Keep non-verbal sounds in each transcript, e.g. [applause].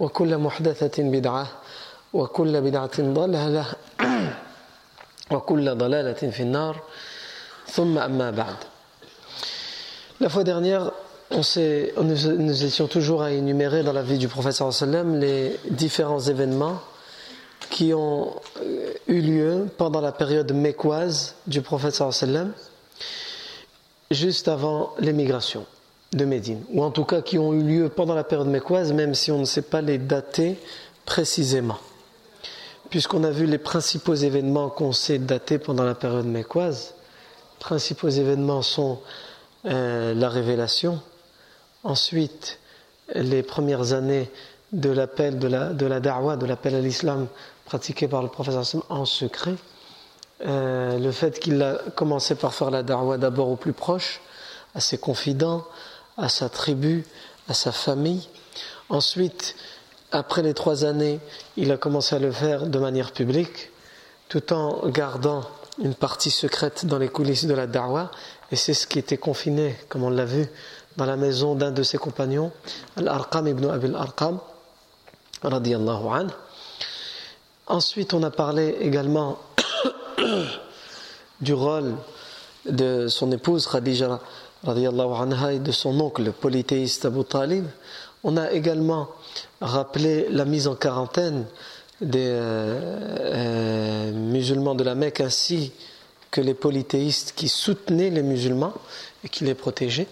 وكل محدثة بدعة وكل بدعة ضلالة وكل ضلالة في النار ثم أما بعد La fois dernière, on nous, nous étions toujours à énumérer dans la vie du prophète sallam les différents événements qui ont eu lieu pendant la période mécoise du prophète sallam juste avant l'émigration. de Médine, ou en tout cas qui ont eu lieu pendant la période mécoise, même si on ne sait pas les dater précisément. Puisqu'on a vu les principaux événements qu'on sait dater pendant la période mécoise, les principaux événements sont euh, la révélation, ensuite les premières années de l'appel de la, de de l'appel à l'islam pratiqué par le professeur en secret, euh, le fait qu'il a commencé par faire la da'wah d'abord aux plus proches, à ses confidents, à sa tribu, à sa famille. Ensuite, après les trois années, il a commencé à le faire de manière publique, tout en gardant une partie secrète dans les coulisses de la da'wah, et c'est ce qui était confiné, comme on l'a vu, dans la maison d'un de ses compagnons, Al-Arqam ibn Abil Arqam, radiallahu anhu. Ensuite, on a parlé également [coughs] du rôle de son épouse Khadija anha et de son oncle le polythéiste Abu Talib, on a également rappelé la mise en quarantaine des euh, euh, musulmans de la Mecque ainsi que les polythéistes qui soutenaient les musulmans et qui les protégeaient.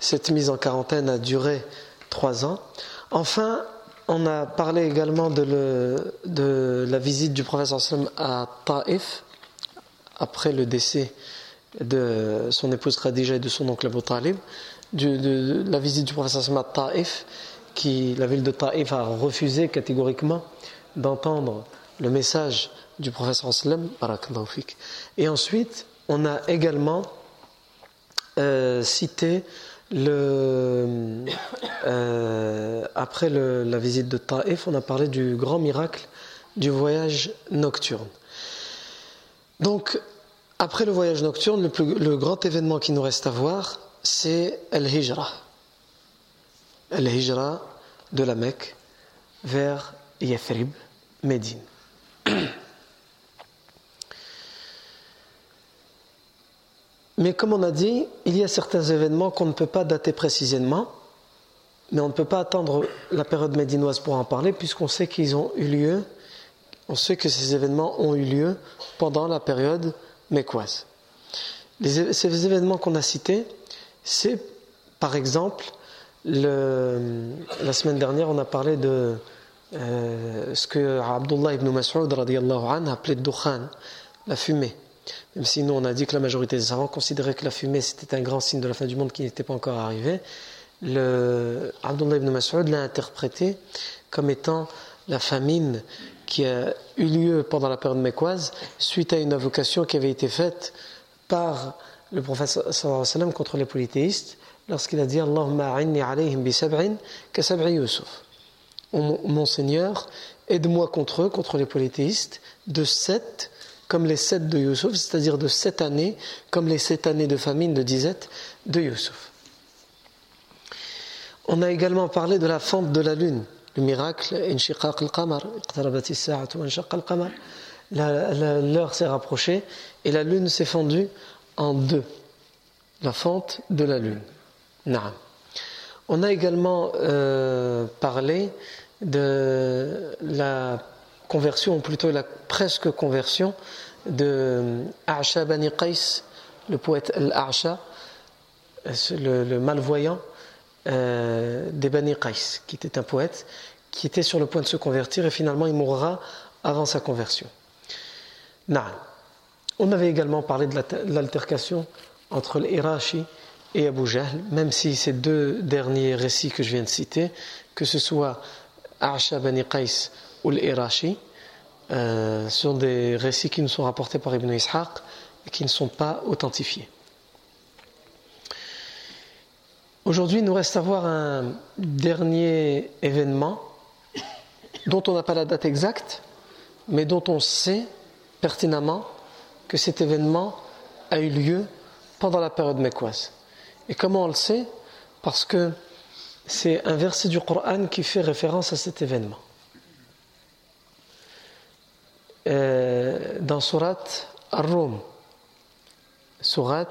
Cette mise en quarantaine a duré trois ans. Enfin, on a parlé également de, de la visite du professeur à Taif après le décès de son épouse Khadija et de son oncle Abu Talib, de, la visite du professeur à Taif, qui, la ville de Taif a refusé catégoriquement d'entendre le message du professeur sallam, Et ensuite, on a également euh, cité le, euh, après la visite de Taif, on a parlé du grand miracle du voyage nocturne. Donc, après le voyage nocturne, le, grand événement qui nous reste à voir, c'est Al-Hijra. Al-Hijra de la Mecque vers Yathrib, Médine. [clears throat] Mais comme on a dit, il y a certains événements qu'on ne peut pas dater précisément, mais on ne peut pas attendre la période médinoise pour en parler, puisqu'on sait qu'ils ont eu lieu, on sait que ces événements ont eu lieu pendant la période mécoise. ces événements qu'on a cités, c'est par exemple, la semaine dernière, on a parlé de euh, ce que Abdullah ibn Mas'ud a appelé dukhan, la fumée. Même si nous on a dit que la majorité des savants considéraient que la fumée c'était un grand signe de la fin du monde qui n'était pas encore arrivé, Abdullah ibn Mas'ud l'a interprété comme étant la famine qui a eu lieu pendant la période mécoise suite à une invocation qui avait été faite par le prophète sallam contre les polythéistes lorsqu'il a dit Allahumma alayhim bi sab'in ka sab'i Yusuf. Mon Seigneur, aide-moi contre eux, contre les polythéistes, de sept, comme les sept de Youssouf, c'est-à-dire de sept années, comme les sept années de famine de disette de Youssouf. On a également parlé de la fente de la lune, le miracle, l'heure s'est rapprochée et la lune s'est fendue en deux, la fente de la lune. On a également euh, parlé de la conversion, ou plutôt la presque conversion de A'sha Bani Qais, le poète Al-A'sha, le, malvoyant euh, des Bani Qais, qui était un poète, qui était sur le point de se convertir et finalement il mourra avant sa conversion. On avait également parlé de l'altercation entre l'Irashi et Abu Jahl, même si ces deux derniers récits que je viens de citer, que ce soit A'sha Bani Qais ou l'Irashi, euh, sont des récits qui nous sont rapportés par Ibn Ishaq et qui ne sont pas authentifiés. Aujourd'hui, il nous reste à voir un dernier événement dont on n'a pas la date exacte, mais dont on sait pertinemment que cet événement a eu lieu pendant la période mécoise. Et comment on le sait? Parce que c'est un verset du Coran qui fait référence à cet événement. Euh, dans Surat Ar-Rum, Surat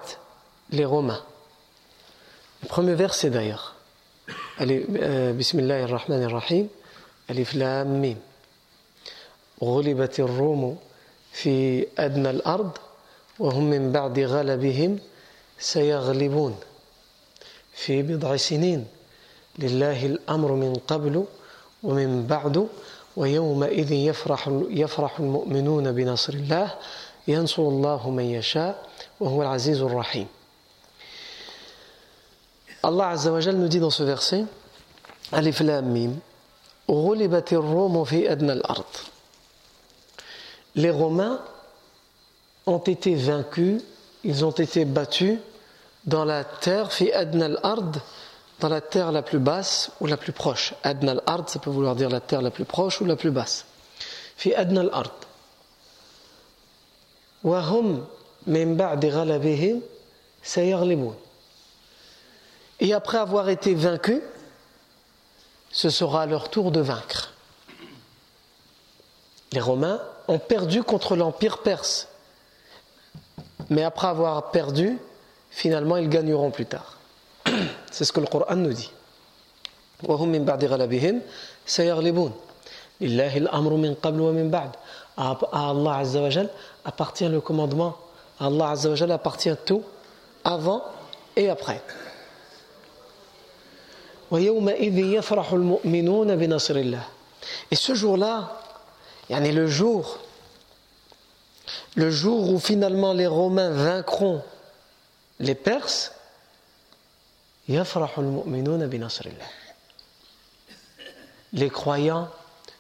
les Romains. Le premier verset d'ailleurs. Allez, euh, Bismillahirrahmanirrahim. ألف لام ميم غلبت الروم في أدنى الأرض وهم من بعد غلبهم سيغلبون في بضع سنين لله الأمر من قبل ومن بعد ويومئذ يفرح, يفرح المؤمنون بنصر الله ينصر الله من يشاء وهو العزيز الرحيم Allah Azza wa Jal nous dit dans ce verset Alif Lam Mim Les Romains ont été vaincus, ils ont été battus dans la terre, fi adnal ard, dans la terre la plus basse ou la plus proche. Adnal ard, ça peut vouloir dire la terre la plus proche ou la plus basse. Fi adnal ard. Wahum min ba'di ghalabihim Et après avoir été vaincus, ce sera leur tour de vaincre. Les Romains ont perdu contre l'Empire perse. Mais après avoir perdu, finalement, ils gagneront plus tard. [clears throat] C'est ce que le Coran nous dit. À Allah Azza wa appartient le commandement. À Allah Azza wa appartient tout, avant et après. Et ce jour-là, le jour, le jour où finalement les Romains vaincront les Perses, les croyants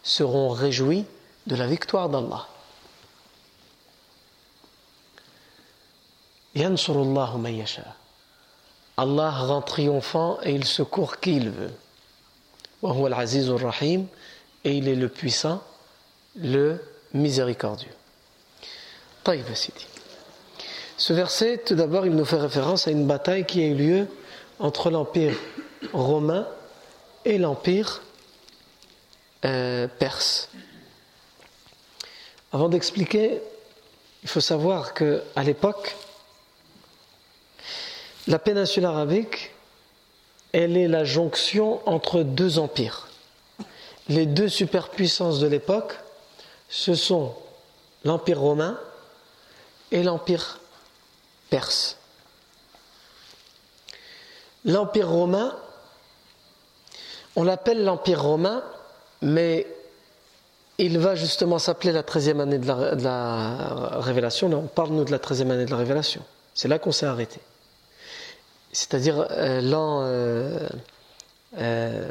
seront réjouis de la victoire d'Allah. Allah rend triomphant et il secourt qui il veut. et il est le puissant, le miséricordieux. Ce verset, tout d'abord, il nous fait référence à une bataille qui a eu lieu entre l'Empire romain et l'Empire euh, perse. Avant d'expliquer, il faut savoir qu'à l'époque, la péninsule arabique, elle est la jonction entre deux empires. Les deux superpuissances de l'époque, ce sont l'empire romain et l'empire perse. L'empire romain, on l'appelle l'empire romain, mais il va justement s'appeler la 13e année de la, révélation. on parle nous de la 13e année de la révélation. C'est là qu'on s'est arrêté c'est-à-dire euh, l'an euh, euh,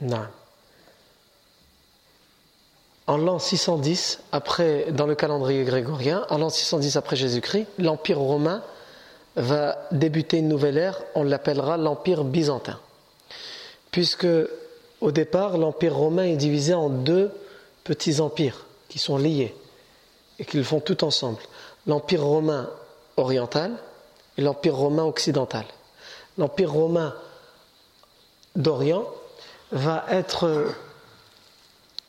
non. En l'an 610, après, dans le calendrier grégorien, en l'an 610 après Jésus-Christ, l'Empire romain va débuter une nouvelle ère, on l'appellera l'Empire byzantin. puisque au départ, l'Empire romain est divisé en deux petits empires qui sont liés et qui le font tout ensemble. L'Empire romain oriental et l'Empire romain occidental. L'Empire romain d'Orient va être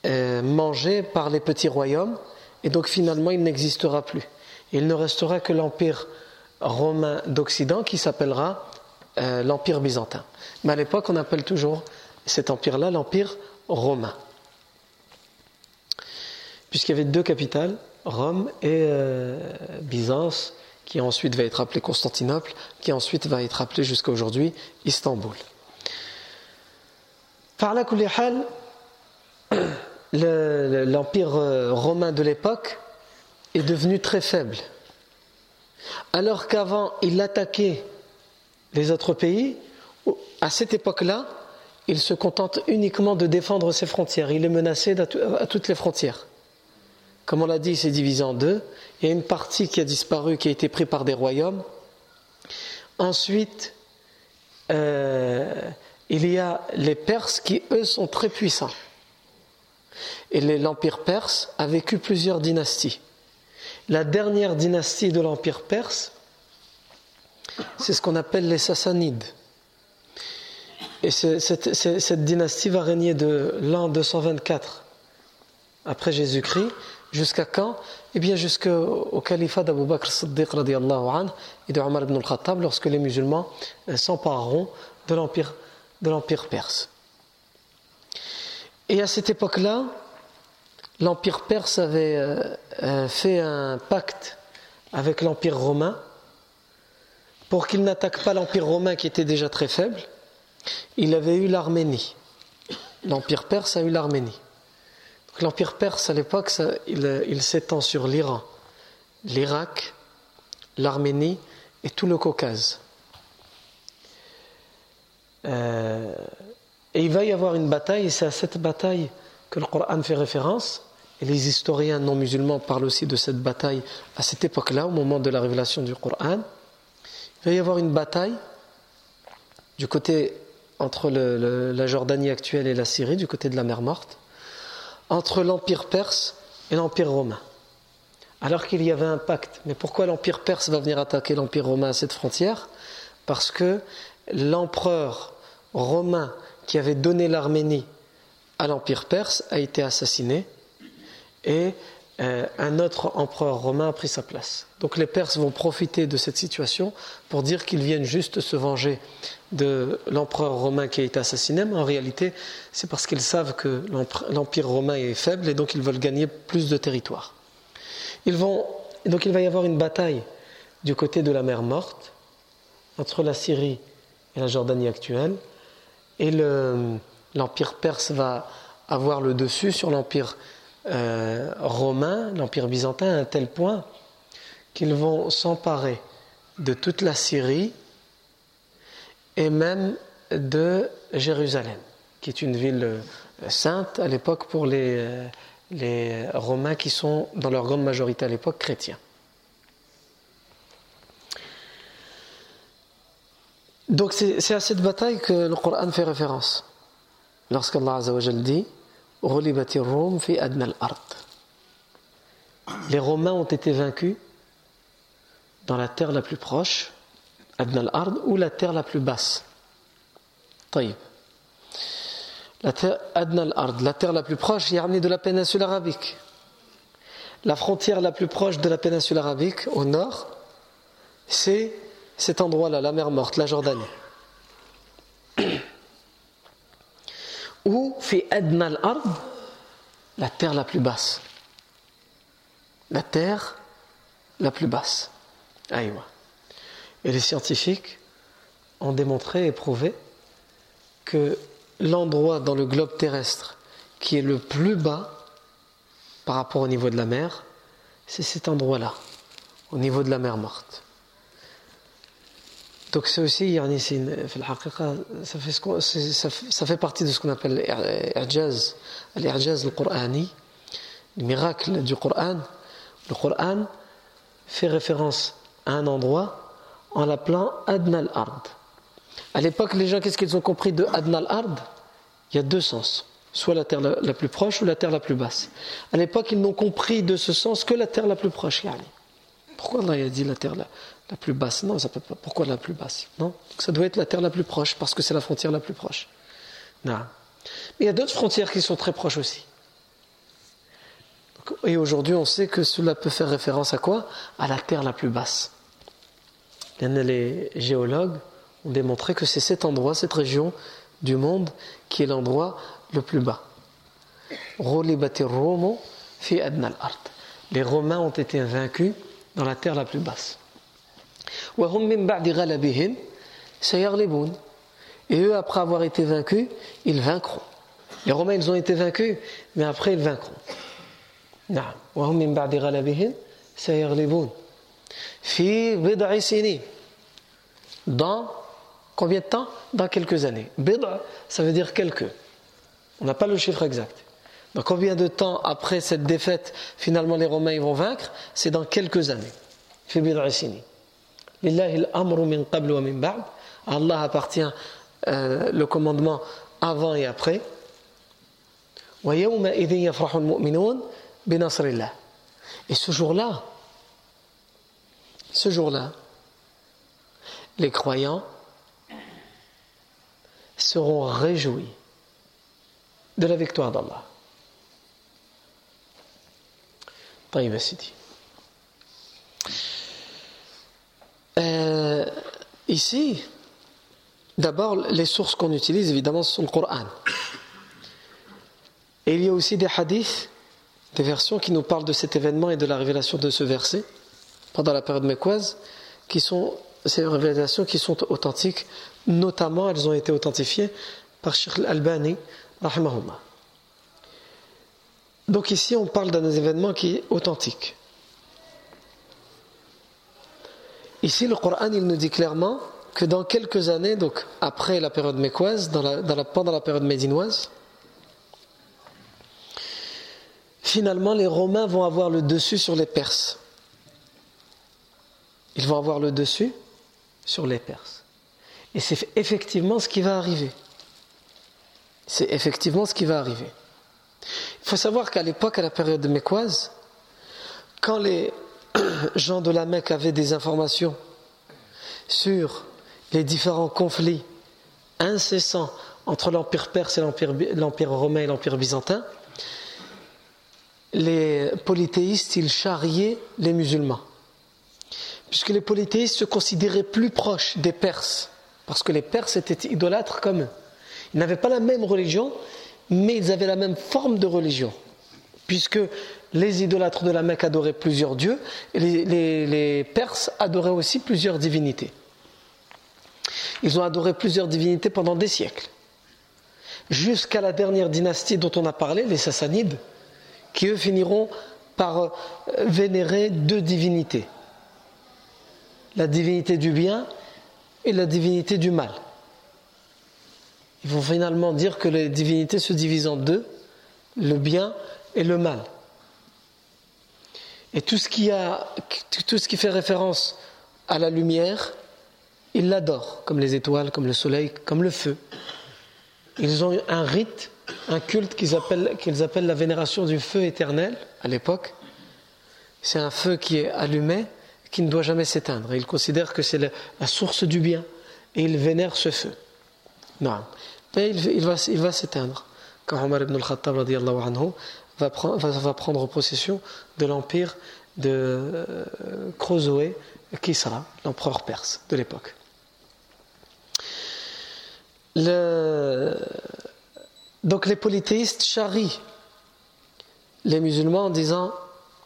euh, mangé par les petits royaumes et donc finalement il n'existera plus. Il ne restera que l'Empire romain d'Occident qui s'appellera euh, l'Empire byzantin. Mais à l'époque on appelle toujours cet empire-là l'Empire romain. Puisqu'il y avait deux capitales, Rome et euh, Byzance, qui ensuite va être appelée Constantinople, qui ensuite va être appelée jusqu'à aujourd'hui Istanbul. Par la [clears throat] l'empire euh, romain de l'époque est devenu très faible. Alors qu'avant, il attaquait les autres pays, à cette époque-là, il se contente uniquement de défendre ses frontières. Il est menacé à toutes les frontières. Comme on l'a dit, il s'est divisé en deux. Il y a une partie qui a disparu, qui a été prise par des royaumes. Ensuite, euh, il y a les Perses qui, eux, sont très puissants. Et l'Empire perse a vécu plusieurs dynasties. La dernière dynastie de l'Empire perse, c'est ce qu'on appelle les Sassanides. Et cette, dynastie va régner de l'an 224 après Jésus-Christ jusqu'à quand? Eh bien jusqu'au califat d'Abu Bakr Siddiq et de Omar ibn al-Khattab lorsque les musulmans euh, s'empareront de l'empire perse. Et à cette époque-là, l'empire perse avait euh, euh, fait un pacte avec l'empire romain pour qu'il n'attaque pas l'empire romain qui était déjà très faible il avait eu l'Arménie. L'Empire perse a eu l'Arménie. L'Empire perse à l'époque, il, s'étend sur l'Iran, l'Irak, l'Arménie et tout le Caucase. Euh, et il va y avoir une bataille, et c'est à cette bataille que le Coran fait référence. Et les historiens non musulmans parlent aussi de cette bataille à cette époque-là, au moment de la révélation du Coran. Il va y avoir une bataille du côté entre la Jordanie actuelle et la Syrie, du côté de la mer Morte, entre l'Empire perse et l'Empire romain. Alors qu'il y avait un pacte. Mais pourquoi l'Empire perse va venir attaquer l'Empire romain à cette frontière? Parce que l'empereur romain qui avait donné l'Arménie à l'Empire perse a été assassiné et euh, un autre empereur romain a pris sa place. Donc les Perses vont profiter de cette situation pour dire qu'ils viennent juste se venger de l'empereur romain qui été assassiné, mais en réalité c'est parce qu'ils savent que l'empire romain est faible et donc ils veulent gagner plus de territoire. Donc il va y avoir une bataille du côté de la mer Morte entre la Syrie et la Jordanie actuelle, et l'empire perse va avoir le dessus sur l'empire euh, romain, l'Empire byzantin, à un tel point qu'ils vont s'emparer de toute la Syrie et même de Jérusalem, qui est une ville euh, sainte à l'époque pour les, euh, les Romains qui sont, dans leur grande majorité à l'époque, chrétiens. Donc c'est à cette bataille que le Coran fait référence. Lorsqu'Allah dit les Romains ont été vaincus dans la terre la plus proche, ou la terre la plus basse. La terre la terre la plus proche, il de la péninsule arabique. La frontière la plus proche de la péninsule arabique, au nord, c'est cet endroit-là, la mer morte, la Jordanie. [coughs] ou fait adna al-ard, la terre la plus basse. La terre la plus basse. Aïwa. Et les scientifiques ont démontré et prouvé que l'endroit dans le globe terrestre qui est le plus bas par rapport au niveau de la mer, c'est cet endroit-là, au niveau de la mer morte. Donc c'est aussi, ça fait, ça fait partie de ce qu'on appelle l'irjaz, l'irjaz le Qur'ani, le miracle du Qur'an. Le Qur'an fait référence à un endroit en l'appelant Adna al-Ard. À l'époque, les gens, qu'est-ce qu'ils ont compris de Adnal Ard? Il y a deux sens. Soit la terre la, plus proche ou la terre la plus basse. À l'époque, ils n'ont compris de ce sens que la terre la plus proche. Pourquoi Allah a dit la terre la, plus basse? Non, ça peut pas. Pourquoi la plus basse? Non, ça doit être la terre la plus proche parce que c'est la frontière la plus proche. Non. Mais il y a d'autres frontières qui sont très proches aussi. Et aujourd'hui, on sait que cela peut faire référence à quoi? À la terre la plus basse. Les géologues ont démontré que c'est cet endroit, cette région du monde qui est l'endroit le plus bas. Les Romains ont été vaincus dans la terre la plus basse. Et eux, après avoir été vaincus, ils vaincront. Les Romains, ils ont été vaincus, mais après, ils vaincront. Dans combien de temps? Dans quelques années. Bid'a, ça veut dire quelques. On n'a pas le chiffre exact. Dans combien de temps après cette défaite, finalement les Romains vont vaincre? C'est dans quelques années. Allah appartient euh, le commandement avant et après. Et ce jour-là, ce jour-là, les croyants seront réjouis de la victoire d'Allah. Euh, ici, d'abord, les sources qu'on utilise, évidemment, sont le Coran. Et il y a aussi des hadiths, des versions qui nous parlent de cet événement et de la révélation de ce verset pendant la période mécoise, qui sont ces révélations qui sont authentiques, notamment elles ont été authentifiées par Sheikh Al-Albani donc ici, on parle d'un événement qui est authentique. Ici, le Coran, il nous dit clairement que dans quelques années, donc après la période mécoise, pendant la période médinoise, finalement, les Romains vont avoir le dessus sur les Perses. Ils vont avoir le dessus sur les Perses. Et c'est effectivement ce qui va arriver. C'est effectivement ce qui va arriver. Il faut savoir qu'à l'époque, à la période mécoise, quand les [clears throat] gens de la Mecque avaient des informations sur les différents conflits incessants entre l'Empire perse et l'Empire romain et l'Empire byzantin, les polythéistes, ils charriaient les musulmans. Puisque les polythéistes se considéraient plus proches des Perses, parce que les Perses étaient idolâtres comme eux. Ils n'avaient pas la même religion, mais ils avaient la même forme de religion. Puisque les idolâtres de la Mecque adoraient plusieurs dieux, et les, Perses adoraient aussi plusieurs divinités. Ils ont adoré plusieurs divinités pendant des siècles. Jusqu'à la dernière dynastie dont on a parlé, les Sassanides, qui eux finiront par euh, vénérer deux divinités. La divinité du bien et la divinité du mal ils vont finalement dire que les divinités se divisent en deux, le bien et le mal. Et tout ce qui, fait référence à la lumière, ils l'adorent, comme les étoiles, comme le soleil, comme le feu. Ils ont un rite, un culte qu'ils appellent, qu'ils appellent la vénération du feu éternel à l'époque. C'est un feu qui est allumé, qui ne doit jamais s'éteindre. Ils considèrent que c'est la, source du bien et ils vénèrent ce feu. Non mais il, va, il va s'éteindre. Quand Omar ibn al-Khattab anhu, va, prendre, va, prendre possession de l'empire de euh, Kisra, l'empereur perse de l'époque. donc les polythéistes charrient les musulmans en disant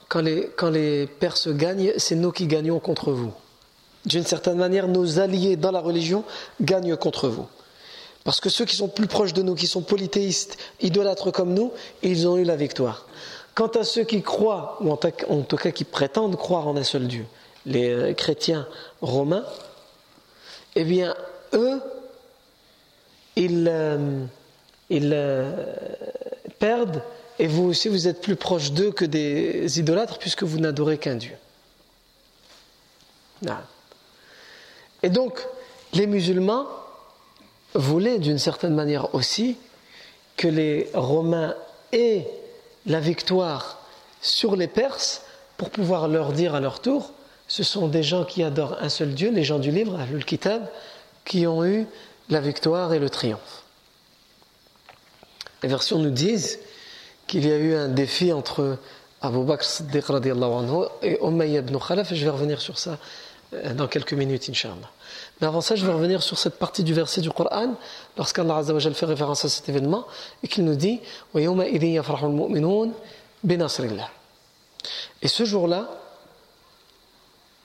quand les, Perses gagnent, c'est nous qui gagnons contre vous. D'une certaine manière, nos alliés dans la religion gagnent contre vous. Parce que ceux qui sont plus proches de nous, qui sont polythéistes, idolâtres comme nous, ils ont eu la victoire. Quant à ceux qui croient, ou en tout cas qui prétendent croire en un seul Dieu, les euh, chrétiens romains, eh bien, eux, ils, euh, euh, perdent, et vous aussi, vous êtes plus proches d'eux que des idolâtres, puisque vous n'adorez qu'un Dieu. Et donc, les musulmans, voulait d'une certaine manière aussi que les Romains aient la victoire sur les Perses pour pouvoir leur dire à leur tour ce sont des gens qui adorent un seul Dieu, les gens du livre, le Kitab, qui ont eu la victoire et le triomphe. Les versions nous disent qu'il y a eu un défi entre Abu Bakr Siddiq anhu et Umayya ibn Khalaf, et je vais revenir sur ça euh, dans quelques minutes, Inch'Allah. Mais avant ça, je vais revenir sur cette partie du verset du Coran, lorsqu'Allah fait référence à cet événement, et qu'il nous dit Et ce jour-là,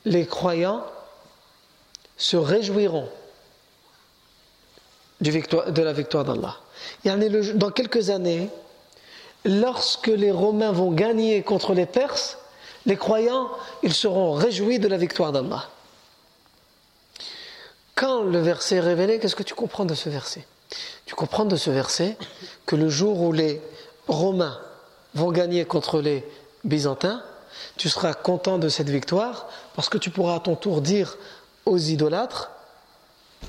les croyants se réjouiront de la victoire d'Allah. Dans quelques années, lorsque les Romains vont gagner contre les Perses, les croyants, ils seront réjouis de la victoire d'Allah. Quand le verset est révélé, qu'est-ce que tu comprends de ce verset? Tu comprends de ce verset que le jour où les Romains vont gagner contre les Byzantins, tu seras content de cette victoire parce que tu pourras à ton tour dire aux idolâtres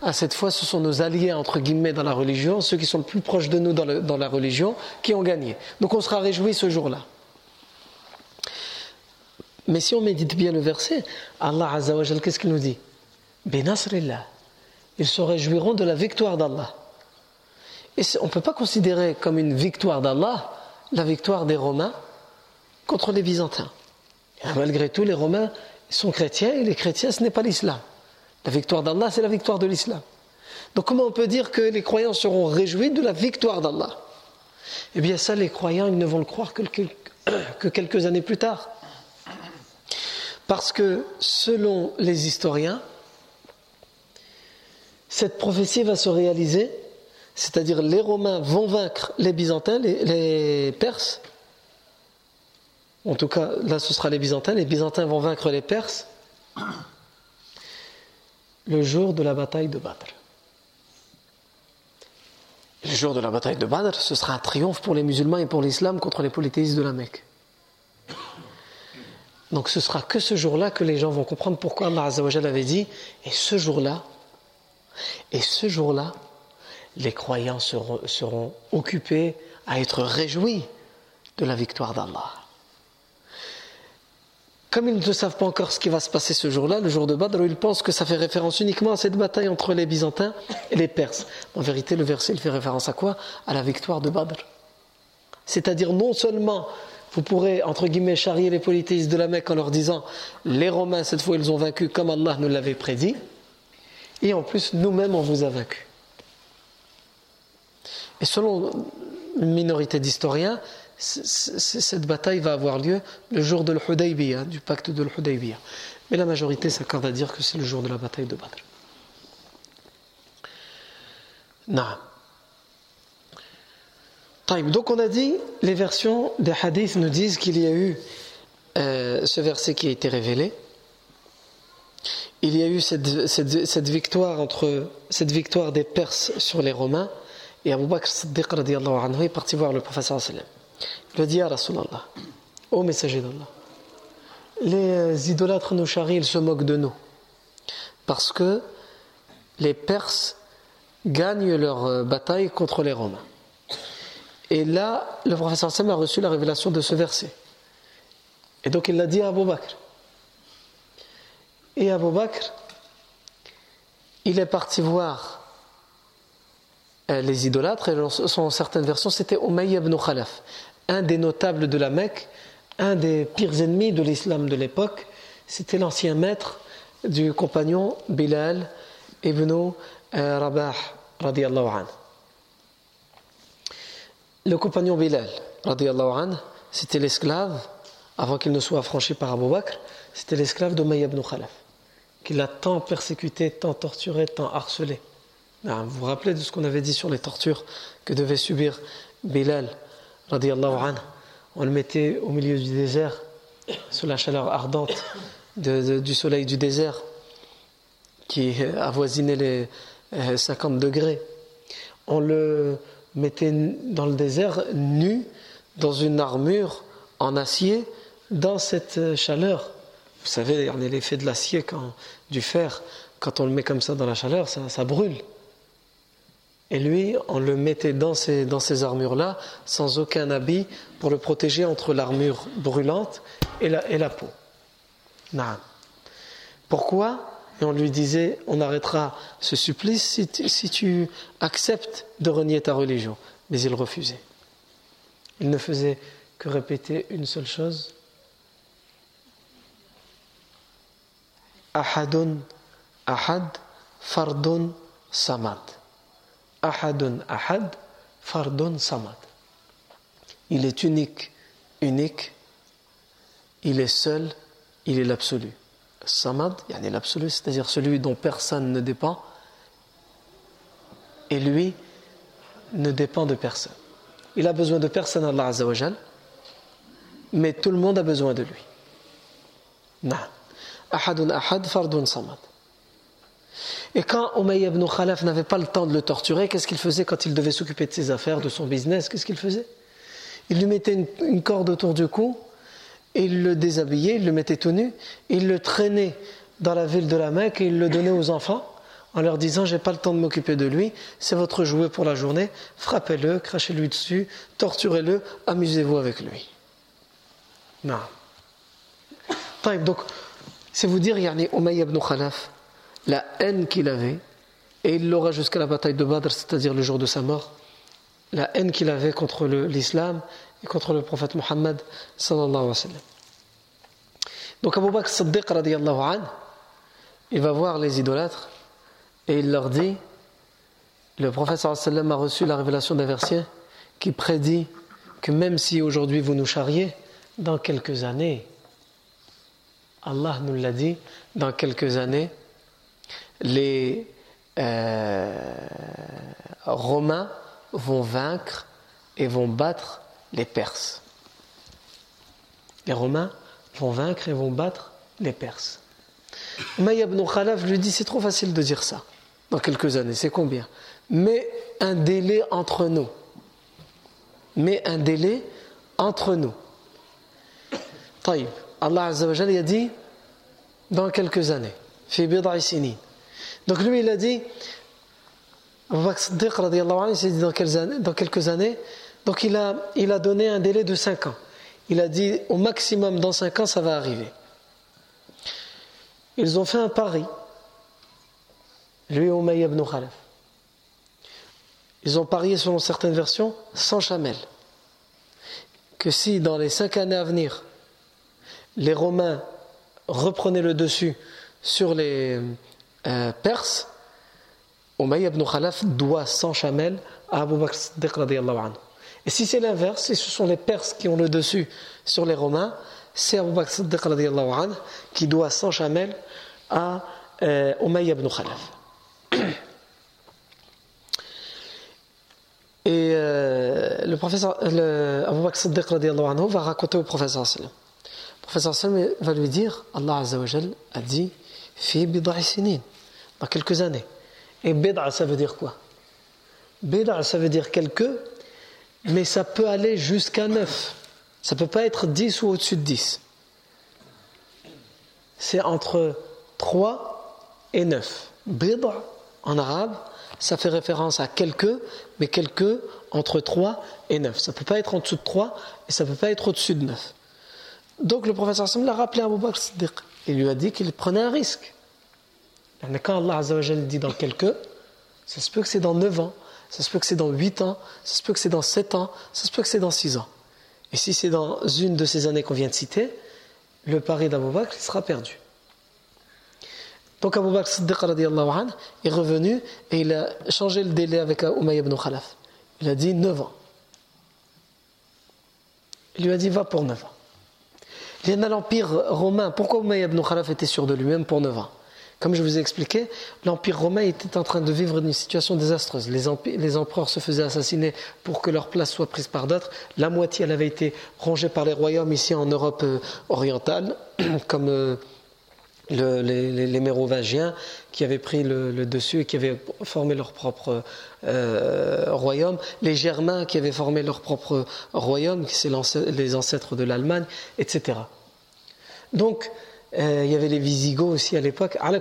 à cette fois, ce sont nos alliés, entre guillemets, dans la religion, ceux qui sont le plus proches de nous dans, la religion, qui ont gagné. Donc on sera réjouis ce jour-là. Mais si on médite bien le verset, Allah Azzawajal, qu'est-ce qu'il nous dit? Benasrillah. Ils se réjouiront de la victoire d'Allah. Et on ne peut pas considérer comme une victoire d'Allah la victoire des Romains contre les Byzantins. malgré tout, les Romains sont chrétiens et les chrétiens, ce n'est pas l'islam. La victoire d'Allah, c'est la victoire de l'islam. Donc comment on peut dire que les croyants seront réjouis de la victoire d'Allah? Eh bien ça, les croyants, ils ne vont le croire que, [coughs] que quelques années plus tard. Parce que selon les historiens, cette prophétie va se réaliser, c'est-à-dire les Romains vont vaincre les Byzantins, les, Perses. En tout cas, là ce sera les Byzantins, les Byzantins vont vaincre les Perses le jour de la bataille de Badr. Le jour de la bataille de Badr, ce sera un triomphe pour les musulmans et pour l'islam contre les polythéistes de la Mecque. Donc ce sera que ce jour-là que les gens vont comprendre pourquoi Allah avait dit et ce jour-là, et ce jour-là, les croyants seront occupés à être réjouis de la victoire d'Allah. Comme ils ne savent pas encore ce qui va se passer ce jour-là, le jour de Badr, ils pensent que ça fait référence uniquement à cette bataille entre les Byzantins et les Perses. En vérité, le verset, fait référence à quoi? À la victoire de Badr. C'est-à-dire, non seulement vous pourrez, entre guillemets, charrier les polythéistes de la Mecque en leur disant les Romains, cette fois, ils ont vaincu comme Allah nous l'avait prédit, et en plus, nous-mêmes, on vous a vaincu. Et selon une minorité d'historiens, cette bataille va avoir lieu le jour de l'Hudaybiyah, du pacte de l'Hudaybiyah. Mais la majorité s'accorde à dire que c'est le jour de la bataille de Badr. Donc on a dit, les versions des hadiths nous disent qu'il y a eu euh, ce verset qui a été révélé. Il y a eu cette, victoire entre cette victoire des Perses sur les Romains et Abu Bakr Siddiq est parti voir le professeur sallam. A dit à Rasulallah, ô messager d'Allah, les idolâtres nous charrient, ils se moquent de nous. Parce que les Perses gagnent leur euh, bataille contre les Romains. Et là, le professeur Sam a reçu la révélation de ce verset. Et donc il l'a dit à Abu Bakr. Et Abu Bakr, il est parti voir euh, les idolâtres, et dans certaines versions, c'était Umayy ibn Khalaf un des notables de la Mecque, un des pires ennemis de l'islam de l'époque, c'était l'ancien maître du compagnon Bilal ibn euh, Rabah. Le compagnon Bilal c'était l'esclave, avant qu'il ne soit affranchi par Abu Bakr, c'était l'esclave de ibn Khalaf, qu'il a tant persécuté, tant torturé, tant harcelé. vous vous rappelez de ce qu'on avait dit sur les tortures que devait subir Bilal on le mettait au milieu du désert, sous la chaleur ardente du soleil du désert, qui avoisinait les 50 euh, degrés. On le mettait dans le désert nu, dans une armure en acier, dans cette chaleur. Vous savez, l'effet de l'acier, du fer, quand on le met comme ça dans la chaleur, ça brûle. Et lui, on le mettait dans ces, dans ces armures-là, sans aucun habit, pour le protéger entre l'armure brûlante et la, et la peau. Pourquoi? Et on lui disait, on arrêtera ce supplice si tu, si tu acceptes de renier ta religion. Mais il refusait. Il ne faisait que répéter une seule chose. Ahadun, ahad, fardun, samad. Ahadun, ahad, fardun, samad. Il est unique, unique. Il est seul, il est l'absolu. Samad, il y a l'absolu, c'est-à-dire celui dont personne ne dépend. Et lui ne dépend de personne. Il a besoin de personne, Allah Azzawajal, mais tout le monde a besoin de lui. Ahadun ahad, fardun samad. Et quand Umayya ibn Khalaf n'avait pas le temps de le torturer, qu'est-ce qu'il faisait quand il devait s'occuper de ses affaires, de son business? Qu'est-ce qu'il faisait? Il lui mettait une, corde autour du cou, il le déshabillait, il le mettait tout nu, il le traînait dans la ville de la Mecque et il le donnait aux enfants en leur disant j'ai pas le temps de m'occuper de lui, c'est votre jouet pour la journée, frappez-le, crachez-lui dessus, torturez-le, amusez-vous avec lui. Non. Donc, c'est vous dire, yani Umayy ibn Khalaf, la haine qu'il avait, et il l'aura jusqu'à la bataille de Badr, c'est-à-dire le jour de sa mort, la haine qu'il avait contre l'islam et contre le prophète sallam. Donc Abu Bakr Siddiq radiallahu il va voir les idolâtres et il leur dit le prophète a reçu la révélation d'un verset qui prédit que même si aujourd'hui vous nous charriez, dans quelques années, Allah nous l'a dit, dans quelques années, les euh, Romains vont vaincre et vont battre les Perses. Les Romains vont vaincre et vont battre les Perses. Umayya ibn Khalaf lui dit c'est trop facile de dire ça dans quelques années, c'est combien? Mais un délai entre nous. Mais un délai entre nous. Allah a dit dans quelques années, fi bid'i donc lui il a dit il s'est dit dans quelques années, donc il a, donné un délai de 5 ans. Il a dit au maximum dans 5 ans ça va arriver. Ils ont fait un pari lui et Umayy ibn Khalaf. Ils ont parié selon certaines versions sans chamel. Que si dans les cinq années à venir, les Romains reprenaient le dessus sur les euh, Perses, Umayy ibn Khalaf doit sans chamel à Abu Bakr Siddiq anhu. Et si c'est l'inverse, si ce sont les Perses qui ont le dessus sur les Romains, c'est Abu Bakr Siddiq anhu qui doit sans chamel à euh, Umayy ibn Khalaf. [coughs] Et euh, le professeur, le, Abu Bakr Siddiq anhu, va raconter au professeur. Le professeur va lui dire Allah Azza a dit Dans quelques années. Et bid'a, ça veut dire quoi? Bid'a, ça veut dire quelques, mais ça peut aller jusqu'à neuf. Ça peut pas être dix ou au-dessus de dix. C'est entre trois et neuf. Bid'a, en arabe, ça fait référence à quelques, mais quelques entre 3 et 9. Ça ne peut pas être en dessous de 3 et ça ne peut pas être au-dessus de 9. Donc le professeur Sam l'a rappelé à Abu Bakr Siddiq. Il lui a dit qu'il prenait un risque. Mais quand Allah dit dans quelques, ça se peut que c'est dans 9 ans, ça se peut que c'est dans 8 ans, ça se peut que c'est dans 7 ans, ça se peut que c'est dans 6 ans. Et si c'est dans une de ces années qu'on vient de citer, le pari d'Abu Bakr sera perdu. Donc Abu Bakr Siddiq est revenu et il a changé le délai avec Umayy ibn Khalaf. Il a dit 9 ans. Il lui a dit va pour 9 ans. Il y a l'empire romain. Pourquoi Umayy ibn Khalaf était sûr de lui-même pour 9 ans Comme je vous ai expliqué, l'empire romain était en train de vivre une situation désastreuse. Les, les empereurs se faisaient assassiner pour que leur place soit prise par d'autres. La moitié, elle avait été rongée par les royaumes ici en Europe euh, orientale, [clears throat] comme. Euh, les, Mérovingiens qui avaient pris le, dessus et qui avaient formé leur propre euh, royaume, les Germains qui avaient formé leur propre royaume, qui c'est les ancêtres de l'Allemagne, etc. Donc, euh, il y avait les Visigoths aussi à l'époque, à la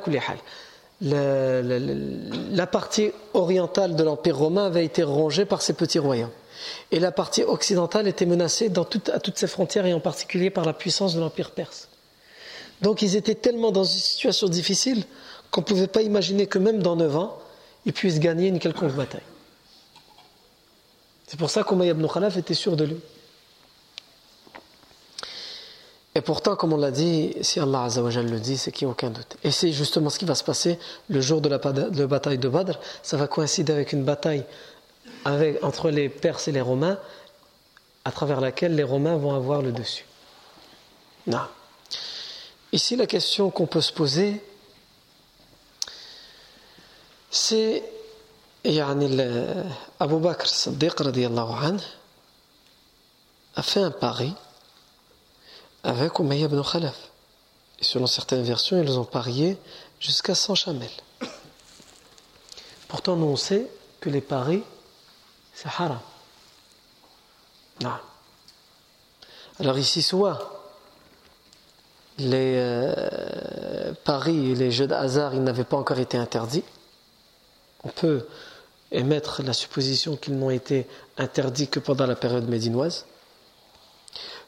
la partie orientale de l'Empire romain avait été rongée par ces petits royaumes. Et la partie occidentale était menacée à toutes ses frontières et en particulier par la puissance de l'Empire perse. Donc ils étaient tellement dans une situation difficile qu'on ne pouvait pas imaginer que même dans 9 ans, ils puissent gagner une quelconque bataille. C'est pour ça qu'Oumay ibn Khalaf était sûr de lui. Et pourtant, comme on l'a dit, si Allah le dit, c'est qu'il n'y a aucun doute. Et c'est justement ce qui va se passer le jour de la, bataille de Badr. Ça va coïncider avec une bataille entre les Perses et les Romains, à travers laquelle les Romains vont avoir le dessus. Non. Ici, la question qu'on peut se poser, c'est Abu Bakr Siddiq a fait un pari avec Umayya ibn Khalaf. Et selon certaines versions, ils ont parié jusqu'à 100 chamelles. Pourtant, nous on sait que les paris, c'est haram. Alors ici, soit les euh, paris les jeux de hasard, ils n'avaient pas encore été interdits. On peut émettre la supposition qu'ils n'ont été interdits que pendant la période médinoise.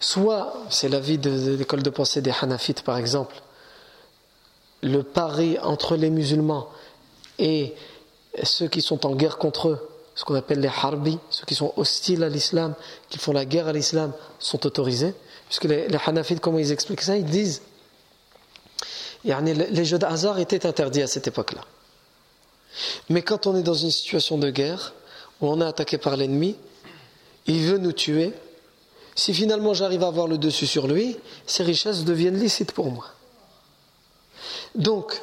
Soit, c'est l'avis de, l'école de pensée des Hanafites par exemple, le pari entre les musulmans et ceux qui sont en guerre contre eux, ce qu'on appelle les harbis, ceux qui sont hostiles à l'islam, qui font la guerre à l'islam, sont autorisés. Puisque les, les Hanafites, comment ils expliquent ça? Ils disent les jeux de étaient interdits à cette époque-là. Mais quand on est dans une situation de guerre, où on est attaqué par l'ennemi, il veut nous tuer, si finalement j'arrive à avoir le dessus sur lui, ces richesses deviennent licites pour moi. Donc,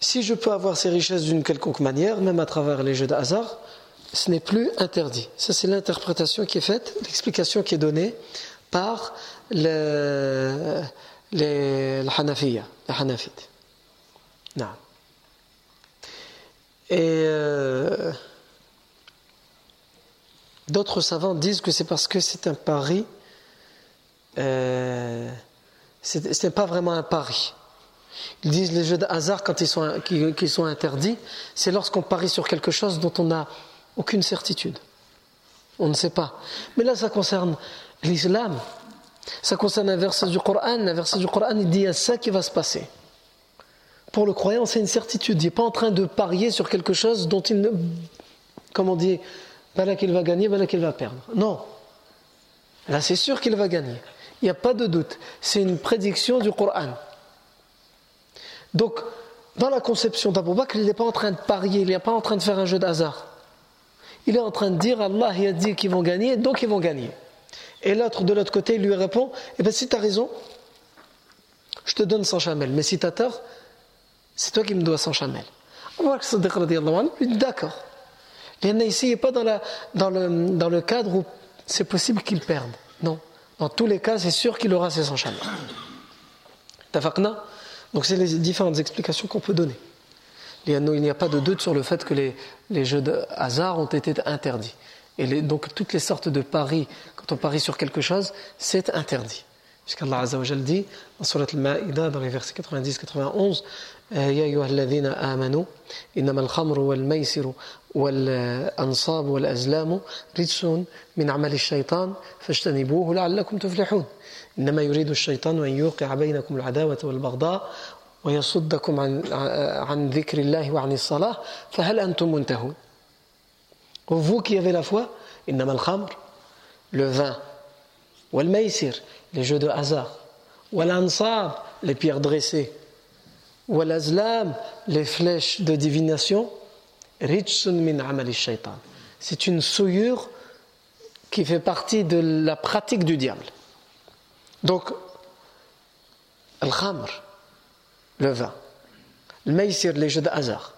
si je peux avoir ces richesses d'une quelconque manière, même à travers les jeux de hasard, ce n'est plus interdit. Ça, c'est l'interprétation qui est faite, l'explication qui est donnée par les, les, les Hanafites. Et euh, d'autres savants disent que c'est parce que c'est un pari. Euh, ce n'est pas vraiment un pari. Ils disent les jeux de hasard quand ils sont, interdits, c'est lorsqu'on parie sur quelque chose dont on n'a aucune certitude. On ne sait pas. Mais là, ça concerne l'islam. Ça concerne un verset du Coran. Un verset du Coran, il dit il y a ça qui va se passer. Pour le croyant, c'est une certitude. Il n'est pas en train de parier sur quelque chose dont il ne. Comment on dit là qu'il va gagner, là qu'il va perdre. Non. Là, c'est sûr qu'il va gagner. Il n'y a pas de doute. C'est une prédiction du Coran. Donc, dans la conception d'Abou Bakr, il n'est pas en train de parier, il n'est pas en train de faire un jeu d'hasard. Il est en train de dire Allah a dit qu'ils vont gagner, donc ils vont gagner. Et l'autre, de l'autre côté, il lui répond Eh bien, si tu as raison, je te donne 100 chamelles. Mais si tu as tort, c'est toi qui me dois 100 chamelles. Il dit D'accord. Ici, il n'est pas dans, la, dans, le, dans le cadre où c'est possible qu'il perde. Non. Dans tous les cas, c'est sûr qu'il aura ses 100 chamelles. Donc, c'est les différentes explications qu'on peut donner. Il n'y a pas de doute sur le fait que les, les jeux de hasard ont été interdits. Et donc, toutes les sortes de paris, quand on parie sur quelque chose, c'est interdit. Puisqu'Allah Azzawajal dit, en Surat al-Ma'ida, dans les versets 90-91, يا أيها الذين آمنوا إنما الخمر والميسر والأنصاب والأزلام رجس من عمل الشيطان فاجتنبوه لعلكم تفلحون. إنما يريد الشيطان أن يوقع بينكم العداوة والبغضاء ويصدكم عن, عن ذكر الله وعن الصلاة فهل أنتم منتهون؟ Vous qui avez la إنما الخمر, le والميسر, les jeux de والأنصاب, pierres dressées, Walazlam, les flèches de divination, c'est une souillure qui fait partie de la pratique du diable. Donc, al-khamr, le vin, le maïsir, les jeux de hasard,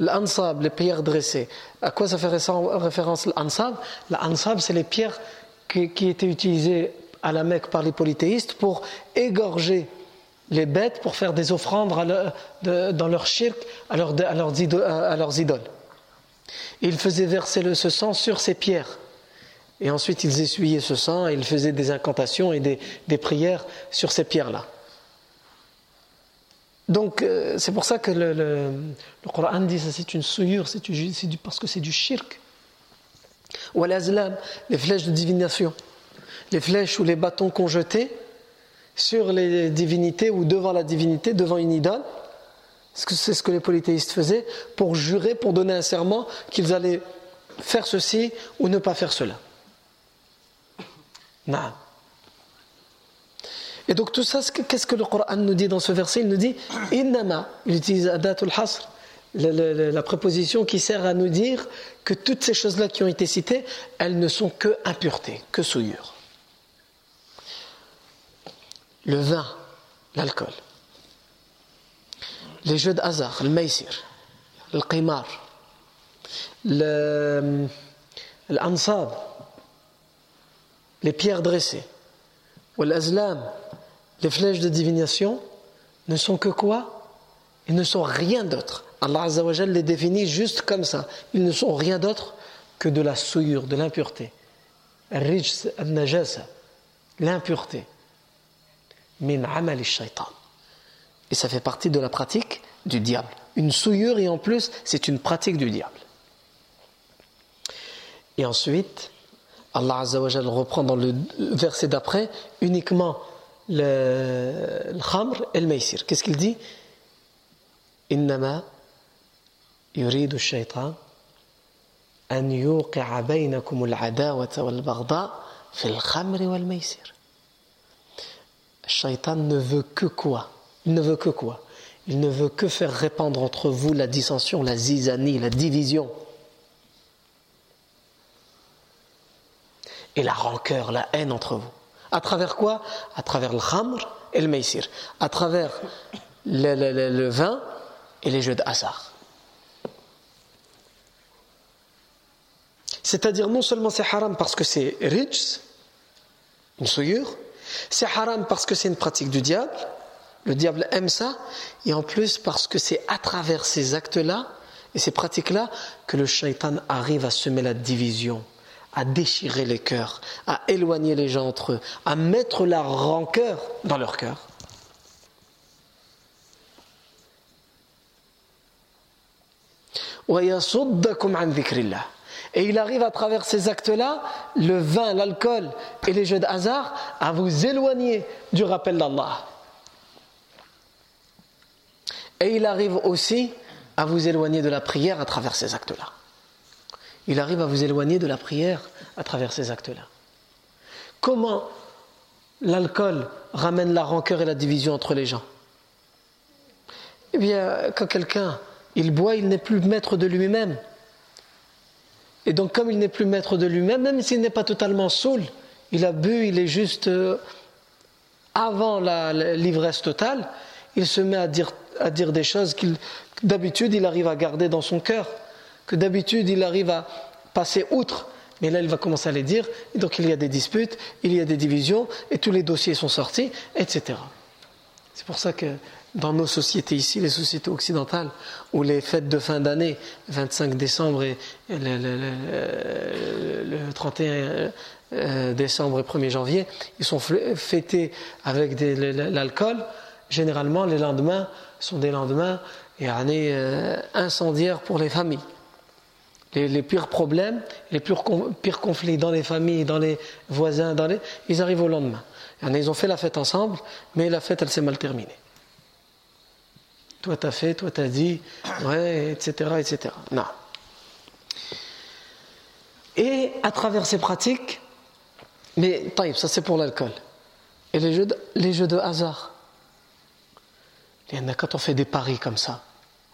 l'ansab, les pierres dressées. À quoi ça fait référence l'ansab L'ansab, c'est les pierres qui, qui étaient utilisées à la Mecque par les polythéistes pour égorger les bêtes pour faire des offrandes dans leur shirk à, leurs, idoles. ils faisaient verser ce sang sur ces pierres. Et ensuite, ils essuyaient ce sang et ils faisaient des incantations et des, prières sur ces pierres-là. Donc, euh, c'est pour ça que le, le, Coran dit que c'est une souillure, c'est parce que c'est du shirk. Ou l'azlam, les flèches de divination. Les flèches ou les bâtons qu'on jetait sur les divinités ou devant la divinité, devant une idole. C'est ce que les polythéistes faisaient pour jurer, pour donner un serment qu'ils allaient faire ceci ou ne pas faire cela? Non. Et donc tout ça, qu'est-ce que le Coran nous dit dans ce verset? Il nous dit Innama, il utilise Adatul Hasr, la, préposition qui sert à nous dire que toutes ces choses-là qui ont été citées, elles ne sont que impuretés, que souillures. Le vin, l'alcool, les jeux de le maïsir, le qimar, l'ansab, les pierres dressées, ou l'azlam, les flèches de divination, ne sont que quoi? Ils ne sont rien d'autre. Allah les définit juste comme ça. Ils ne sont rien d'autre que de la souillure, de l'impureté. L'impureté min amal shaitan. Et ça fait partie de la pratique du diable. Une souillure et en plus, c'est une pratique du diable. Et ensuite, Allah Azzawajal reprend dans le verset d'après uniquement le, le khamr et le maïsir. Qu'est-ce qu'il dit? Innama yuridu shaitan an yuqi'a baynakum al-adawata wal-baghda fil. Shaitan ne veut que quoi? Il ne veut que quoi? Il ne veut que faire répandre entre vous la dissension, la zizanie, la division. Et la rancœur, la haine entre vous. À travers quoi? À travers le khamr et le maïsir. À travers le, vin et les jeux de. C'est-à-dire non seulement c'est haram parce que c'est rich, une souillure, c'est haram parce que c'est une pratique du diable, le diable aime ça, et en plus parce que c'est à travers ces actes-là et ces pratiques-là que le shaitan arrive à semer la division, à déchirer les cœurs, à éloigner les gens entre eux, à mettre la rancœur dans leur cœur. Et il arrive à travers ces actes-là, le vin, l'alcool et les jeux de hasard, à vous éloigner du rappel d'Allah. Et il arrive aussi à vous éloigner de la prière à travers ces actes-là il arrive à vous éloigner de la prière à travers ces actes-là. Comment l'alcool ramène la rancœur et la division entre les gens? Eh bien, quand quelqu'un il boit, il n'est plus maître de lui-même. Et donc, comme il n'est plus maître de lui-même, même, s'il n'est pas totalement saoul, il a bu, il est juste euh, avant l'ivresse totale, il se met à dire, à dire des choses qu'il d'habitude il arrive à garder dans son cœur que d'habitude il arrive à passer outre, mais là il va commencer à les dire, et donc il y a des disputes, il y a des divisions, et tous les dossiers sont sortis, etc. C'est pour ça que dans nos sociétés ici, les sociétés occidentales, où les fêtes de fin d'année, 25 décembre et le, 31 euh, décembre et 1er janvier, ils sont fêtés avec l'alcool, généralement les lendemains sont des lendemains et années euh, incendiaires pour les familles les, pires problèmes, les pires, conflits dans les familles, dans les voisins, dans les, ils arrivent au lendemain. Ils ont fait la fête ensemble, mais la fête, elle s'est mal terminée. Toi, t'as fait, toi, t'as dit, ouais, etc.. Non. Et à travers ces pratiques, mais ça c'est pour l'alcool. Et les jeux, de, les jeux de hasard. Il y en a quand on fait des paris comme ça,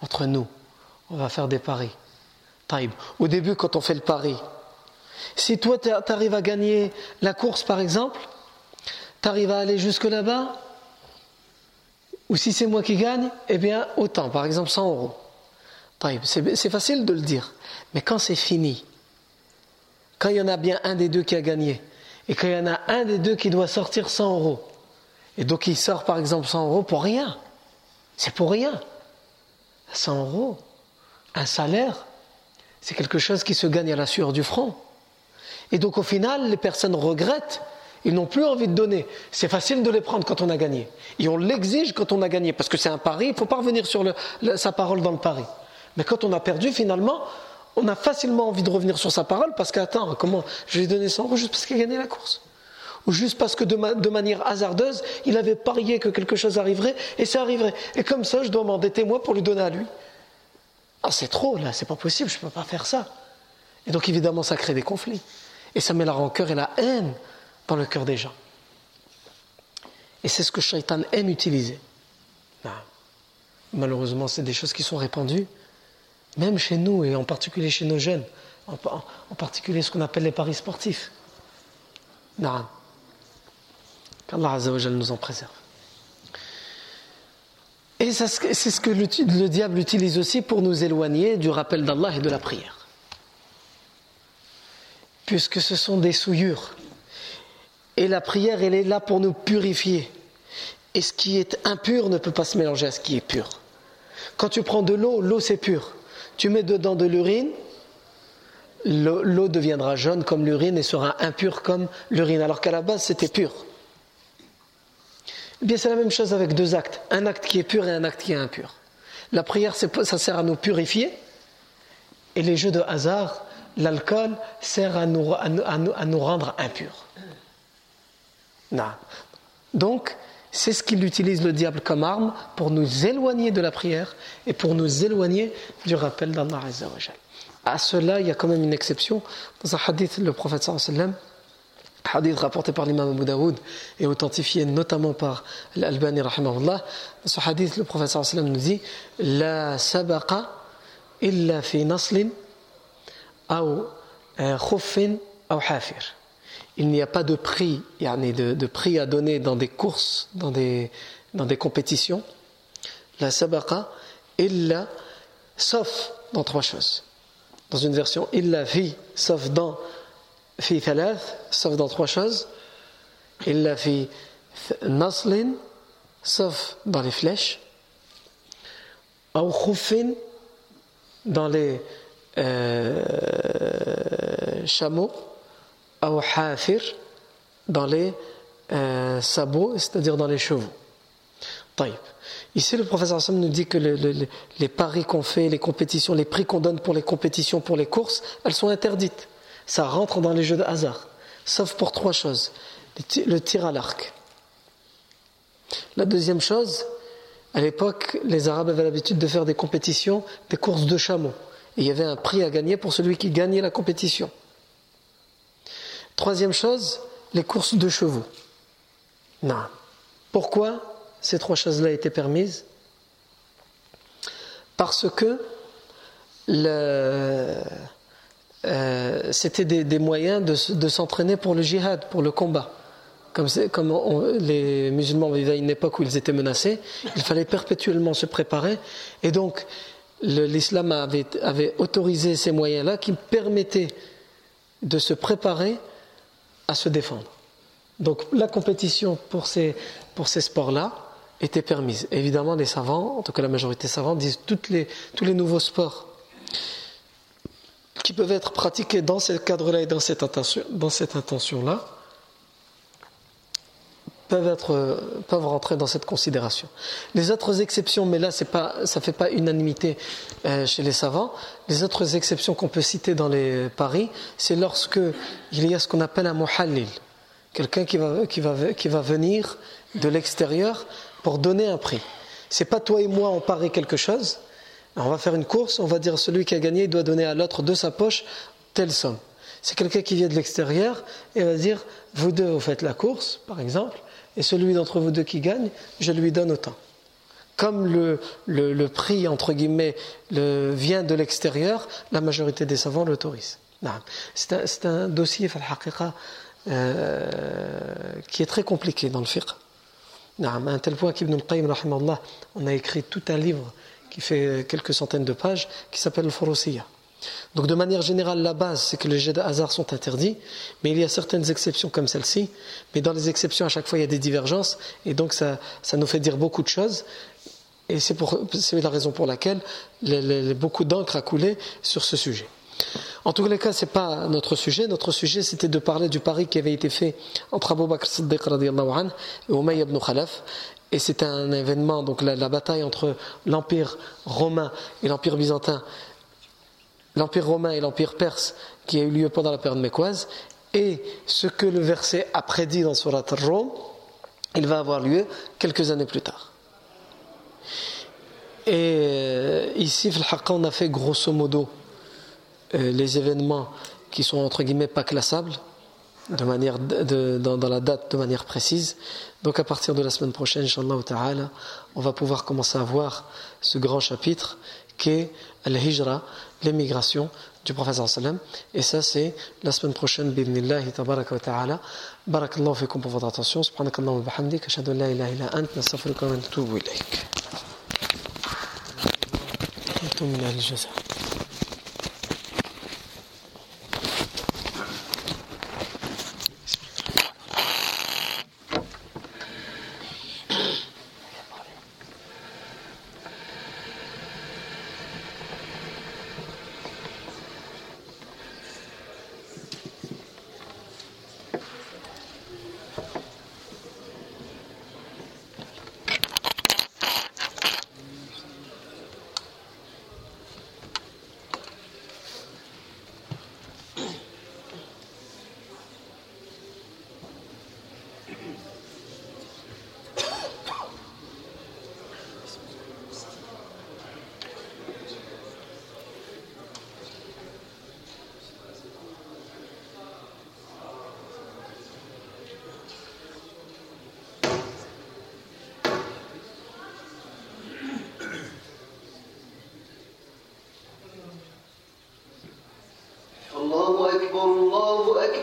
entre nous, on va faire des paris. Au début, quand on fait le pari, si toi tu arrives à gagner la course par exemple, tu arrives à aller jusque là-bas, ou si c'est moi qui gagne, eh bien autant, par exemple 100 euros. C'est facile de le dire, mais quand c'est fini, quand il y en a bien un des deux qui a gagné, et quand il y en a un des deux qui doit sortir 100 euros, et donc il sort par exemple 100 euros pour rien, c'est pour rien. 100 euros, un salaire, c'est quelque chose qui se gagne à la sueur du front. Et donc au final, les personnes regrettent Ils n'ont plus envie de donner. C'est facile de les prendre quand on a gagné. Et on l'exige quand on a gagné, parce que c'est un pari, il ne faut pas revenir sur sa parole dans le pari. Mais quand on a perdu, finalement, on a facilement envie de revenir sur sa parole, parce qu'attends, comment je lui ai donné 100 euros juste parce qu'il a gagné la course? Ou juste parce que de, manière hasardeuse, il avait parié que quelque chose arriverait et ça arriverait. Et comme ça, je dois m'endetter moi pour lui donner à lui. Ah, c'est trop là, c'est pas possible, je ne peux pas faire ça. Et donc évidemment, ça crée des conflits. Et ça met la rancœur et la haine dans le cœur des gens. Et c'est ce que Shaitan aime utiliser. Ah. Malheureusement, c'est des choses qui sont répandues, même chez nous et en particulier chez nos jeunes, en, particulier ce qu'on appelle les paris sportifs. Non. Qu'Allah Azzawajal nous en préserve. Et c'est ce que le diable utilise aussi pour nous éloigner du rappel d'Allah et de la prière. Puisque ce sont des souillures. Et la prière, elle est là pour nous purifier. Et ce qui est impur ne peut pas se mélanger à ce qui est pur. Quand tu prends de l'eau, l'eau c'est pur. Tu mets dedans de l'urine, l'eau deviendra jaune comme l'urine et sera impure comme l'urine, alors qu'à la base c'était pur. Eh bien, c'est la même chose avec deux actes. Un acte qui est pur et un acte qui est impur. La prière, ça sert à nous purifier. Et les jeux de hasard, l'alcool, sert à nous, à, nous, rendre impurs. Donc, c'est ce qu'il utilise le diable comme arme pour nous éloigner de la prière et pour nous éloigner du rappel d'Allah Azzawajal. À cela, il y a quand même une exception. Dans un hadith, le prophète sallallahu hadith rapporté par l'imam Abu Daoud et authentifié notamment par l'Albani rahimahullah, dans ce hadith, le professeur sallam nous dit La sabaqa illa fi naslin ou khuffin ou hafir. Il n'y a pas de prix, de, de prix à donner dans des courses, dans des, dans des compétitions. La sabaqa illa, sauf dans trois choses. Dans une version illa fi, sauf dans fi sauf dans trois choses. Il l'a fait naslin, sauf dans les flèches. Ou khufin, dans les euh, chameaux. Ou hafir, dans les euh, sabots, c'est-à-dire dans les chevaux. Ici, le professeur Hassan nous dit que les paris qu'on fait, les compétitions, les prix qu'on donne pour les compétitions, pour les courses, elles sont interdites ça rentre dans les jeux de hasard, sauf pour trois choses. Le tir à l'arc. La deuxième chose, à l'époque, les Arabes avaient l'habitude de faire des compétitions, des courses de chameaux. Et il y avait un prix à gagner pour celui qui gagnait la compétition. Troisième chose, les courses de chevaux. Non. Pourquoi ces trois choses-là étaient permises? Parce que euh, c'était des, moyens de, s'entraîner pour le jihad, pour le combat. Comme, les musulmans vivaient à une époque où ils étaient menacés, il fallait perpétuellement se préparer. Et donc, l'islam avait, autorisé ces moyens-là qui permettaient de se préparer à se défendre. Donc, la compétition pour ces, sports-là était permise. Évidemment, les savants, en tout cas la majorité savants, disent tous les nouveaux sports qui peuvent être pratiqués dans ce cadre-là et dans cette intention-là peuvent, être, peuvent rentrer dans cette considération. Les autres exceptions, mais là pas, ça ne fait pas unanimité euh, chez les savants, les autres exceptions qu'on peut citer dans les paris, c'est lorsque il y a ce qu'on appelle un muhallil, quelqu'un qui va, qui, va, qui va venir de l'extérieur pour donner un prix. C'est pas toi et moi on parie quelque chose, on va faire une course, on va dire celui qui a gagné il doit donner à l'autre de sa poche telle somme. C'est quelqu'un qui vient de l'extérieur et va dire vous deux vous faites la course par exemple et celui d'entre vous deux qui gagne, je lui donne autant. Comme le, le, prix entre guillemets le, vient de l'extérieur, la majorité des savants l'autorisent. C'est un, un, dossier euh, qui est très compliqué dans le fiqh. À un tel point qu'Ibn al-Qayyim, on a écrit tout un livre qui fait quelques centaines de pages, qui s'appelle le Forosiya. Donc de manière générale, la base, c'est que les jets de hasard sont interdits, mais il y a certaines exceptions comme celle-ci, mais dans les exceptions, à chaque fois, il y a des divergences, et donc ça, nous fait dire beaucoup de choses, et c'est la raison pour laquelle beaucoup d'encre a coulé sur ce sujet. En tous les cas, ce n'est pas notre sujet. Notre sujet, c'était de parler du pari qui avait été fait entre Abu Bakr Siddiq anhu, et Umayy ibn Khalaf. Et c'était un événement, donc la, bataille entre l'Empire romain et l'Empire byzantin, l'Empire romain et l'Empire perse, qui a eu lieu pendant la période mécoise. Et ce que le verset a prédit dans Surat al-Rum, il va avoir lieu quelques années plus tard. Et euh, ici, on a fait grosso modo euh, les événements qui sont entre guillemets pas classables de manière dans, la date de manière précise. Donc à partir de la semaine prochaine, on va pouvoir commencer à voir ce grand chapitre qui est al-hijra, l'émigration du prophète sallam. Et ça c'est la semaine prochaine, bidnillahi tabaraka wa ta'ala. Barakallahu fikum pour votre attention. Subhanakallahu wa bihamdik. Ashhadu an la ilaha illa ant. Nastaghfiruka wa natubu ilayk. Lucky.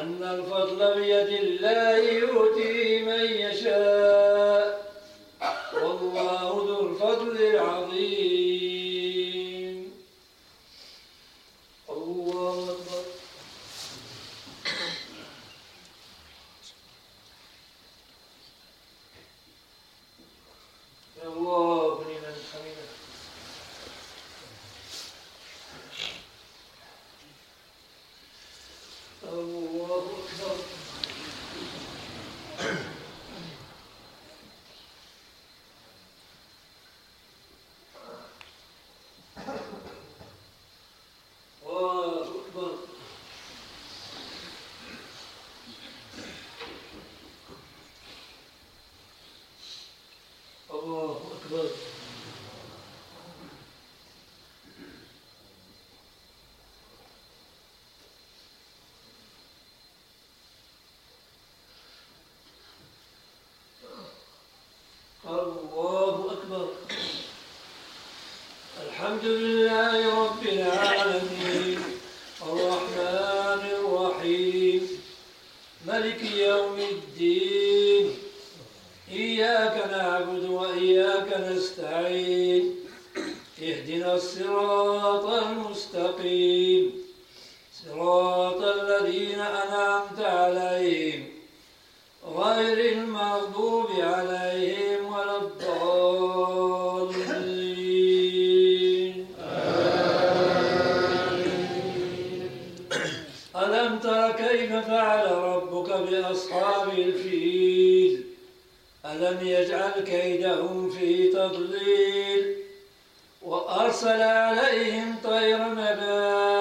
وأن الفضل بيد الله يؤتي في تضليل وأرسل عليهم طير نبات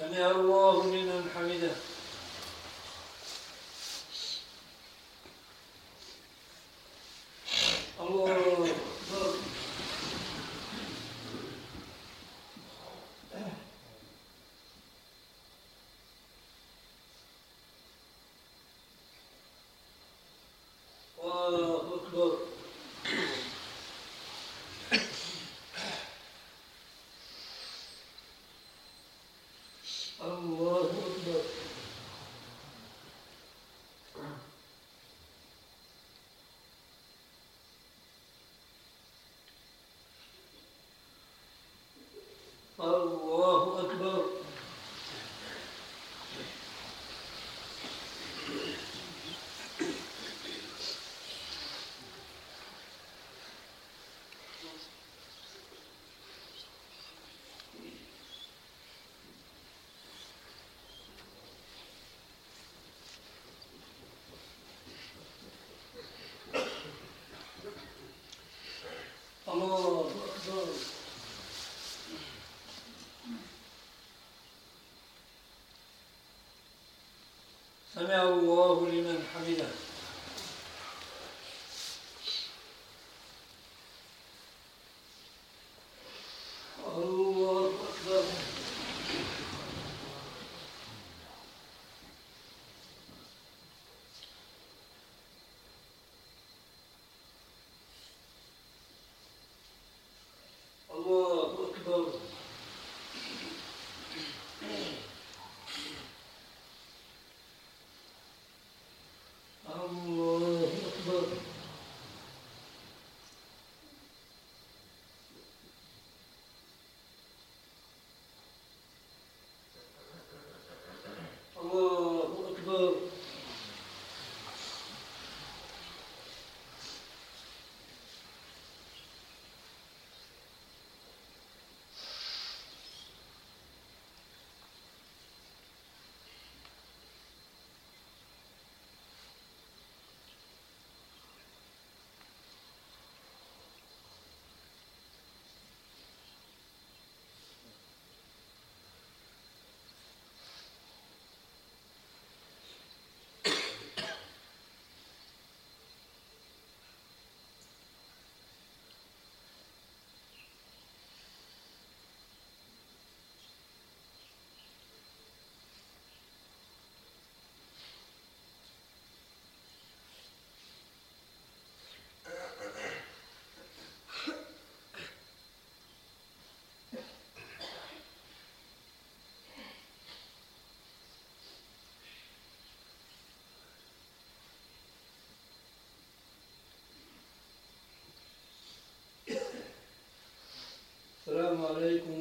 今天我。سمع الله لمن حمده. travail qu'on